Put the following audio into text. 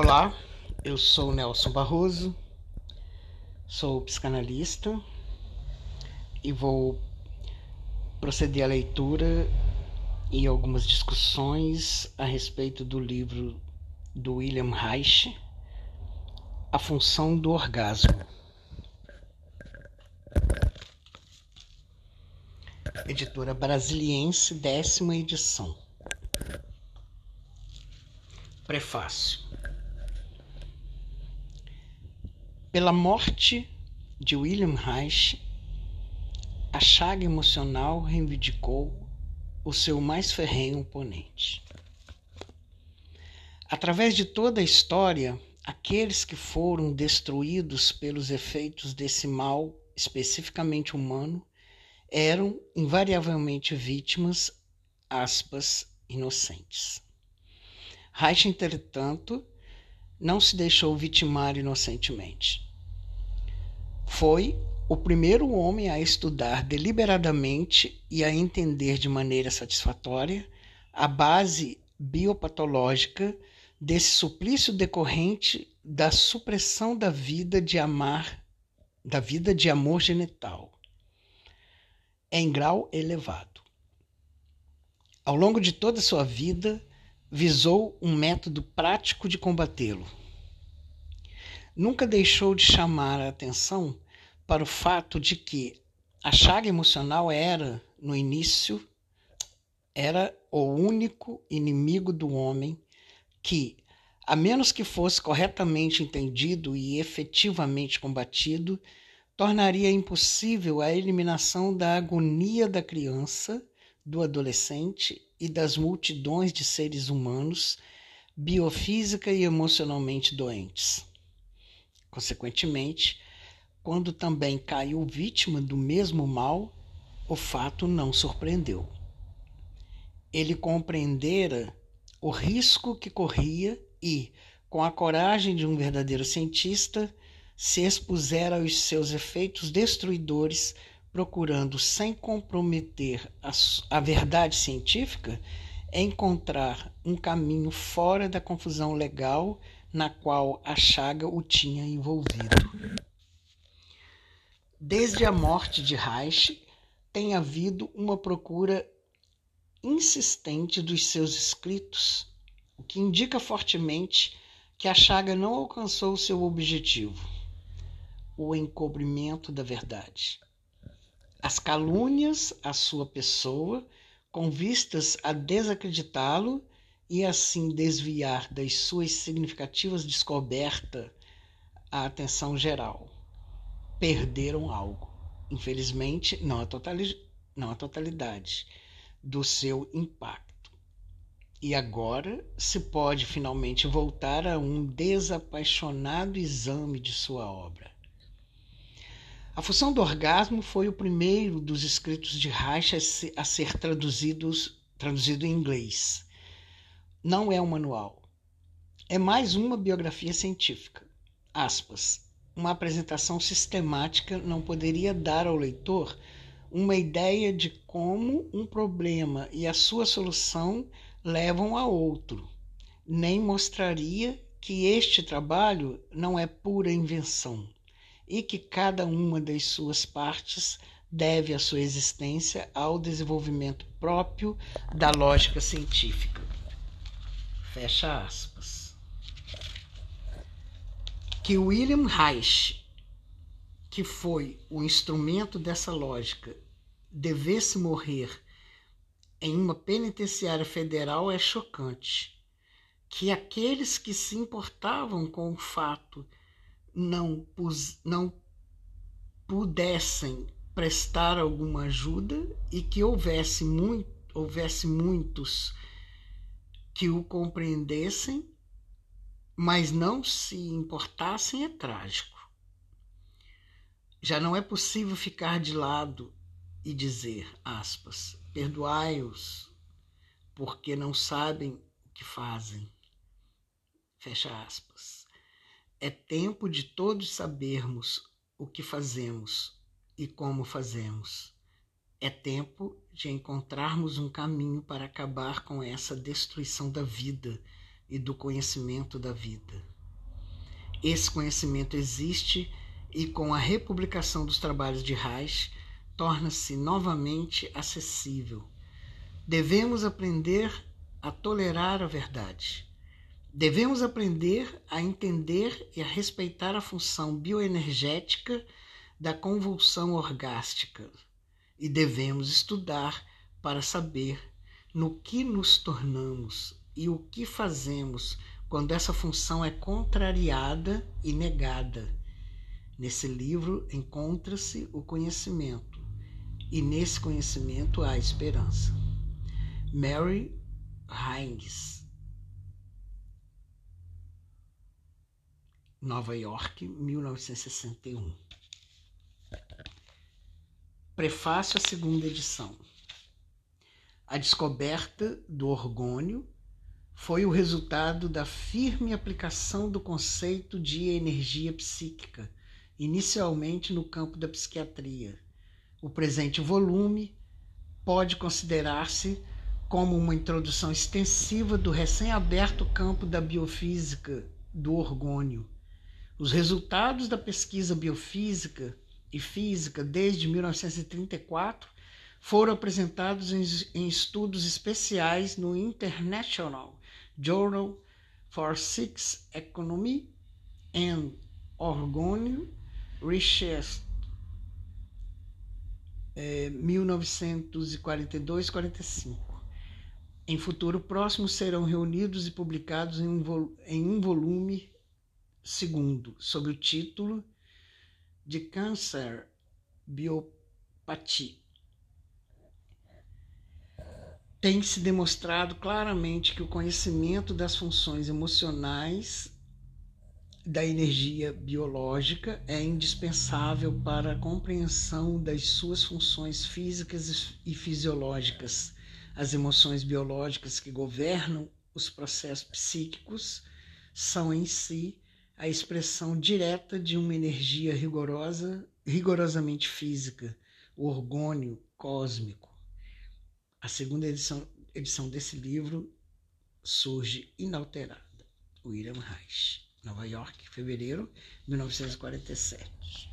Olá, eu sou Nelson Barroso, sou psicanalista e vou proceder à leitura e algumas discussões a respeito do livro do William Reich, A Função do Orgasmo. Editora Brasiliense, décima edição. Prefácio. Pela morte de William Reich, a chaga emocional reivindicou o seu mais ferrenho oponente. Através de toda a história, aqueles que foram destruídos pelos efeitos desse mal especificamente humano eram invariavelmente vítimas, aspas, inocentes. Reich, entretanto, não se deixou vitimar inocentemente. Foi o primeiro homem a estudar deliberadamente e a entender de maneira satisfatória a base biopatológica desse suplício decorrente da supressão da vida de amar, da vida de amor genital, em grau elevado. Ao longo de toda a sua vida, visou um método prático de combatê-lo. Nunca deixou de chamar a atenção para o fato de que a chaga emocional era, no início, era o único inimigo do homem que, a menos que fosse corretamente entendido e efetivamente combatido, tornaria impossível a eliminação da agonia da criança, do adolescente e das multidões de seres humanos biofísica e emocionalmente doentes. Consequentemente, quando também caiu vítima do mesmo mal, o fato não surpreendeu. Ele compreendera o risco que corria e, com a coragem de um verdadeiro cientista, se expusera aos seus efeitos destruidores procurando, sem comprometer a, a verdade científica, encontrar um caminho fora da confusão legal na qual a chaga o tinha envolvido. Desde a morte de Reich, tem havido uma procura insistente dos seus escritos, o que indica fortemente que a chaga não alcançou seu objetivo, o encobrimento da verdade as calúnias à sua pessoa, com vistas a desacreditá-lo e assim desviar das suas significativas descobertas a atenção geral. Perderam algo, infelizmente, não a, totali não a totalidade, do seu impacto. E agora se pode finalmente voltar a um desapaixonado exame de sua obra a função do orgasmo foi o primeiro dos escritos de Reich a ser traduzidos, traduzido em inglês. Não é um manual. É mais uma biografia científica. Aspas. Uma apresentação sistemática não poderia dar ao leitor uma ideia de como um problema e a sua solução levam a outro, nem mostraria que este trabalho não é pura invenção e que cada uma das suas partes deve a sua existência ao desenvolvimento próprio da lógica científica. Fecha aspas. Que William Reich, que foi o instrumento dessa lógica, devesse morrer em uma penitenciária federal é chocante. Que aqueles que se importavam com o fato não, pus, não pudessem prestar alguma ajuda e que houvesse, muito, houvesse muitos que o compreendessem, mas não se importassem, é trágico. Já não é possível ficar de lado e dizer, aspas, perdoai-os, porque não sabem o que fazem. Fecha aspas. É tempo de todos sabermos o que fazemos e como fazemos. É tempo de encontrarmos um caminho para acabar com essa destruição da vida e do conhecimento da vida. Esse conhecimento existe e, com a republicação dos trabalhos de Reich, torna-se novamente acessível. Devemos aprender a tolerar a verdade. Devemos aprender a entender e a respeitar a função bioenergética da convulsão orgástica. E devemos estudar para saber no que nos tornamos e o que fazemos quando essa função é contrariada e negada. Nesse livro encontra-se o conhecimento, e nesse conhecimento há esperança. Mary Hines, Nova York, 1961. Prefácio à segunda edição. A descoberta do orgônio foi o resultado da firme aplicação do conceito de energia psíquica, inicialmente no campo da psiquiatria. O presente volume pode considerar-se como uma introdução extensiva do recém-aberto campo da biofísica do orgônio. Os resultados da pesquisa biofísica e física desde 1934 foram apresentados em, em estudos especiais no International Journal for Six Economy and Orgone Research, é, 1942-45. Em futuro próximo serão reunidos e publicados em um, em um volume segundo, sob o título de Câncer Biopatia tem se demonstrado claramente que o conhecimento das funções emocionais da energia biológica é indispensável para a compreensão das suas funções físicas e fisiológicas. As emoções biológicas que governam os processos psíquicos são em si a expressão direta de uma energia rigorosa, rigorosamente física, o orgônio cósmico. A segunda edição, edição desse livro surge inalterada. William Reich, Nova York, fevereiro de 1947.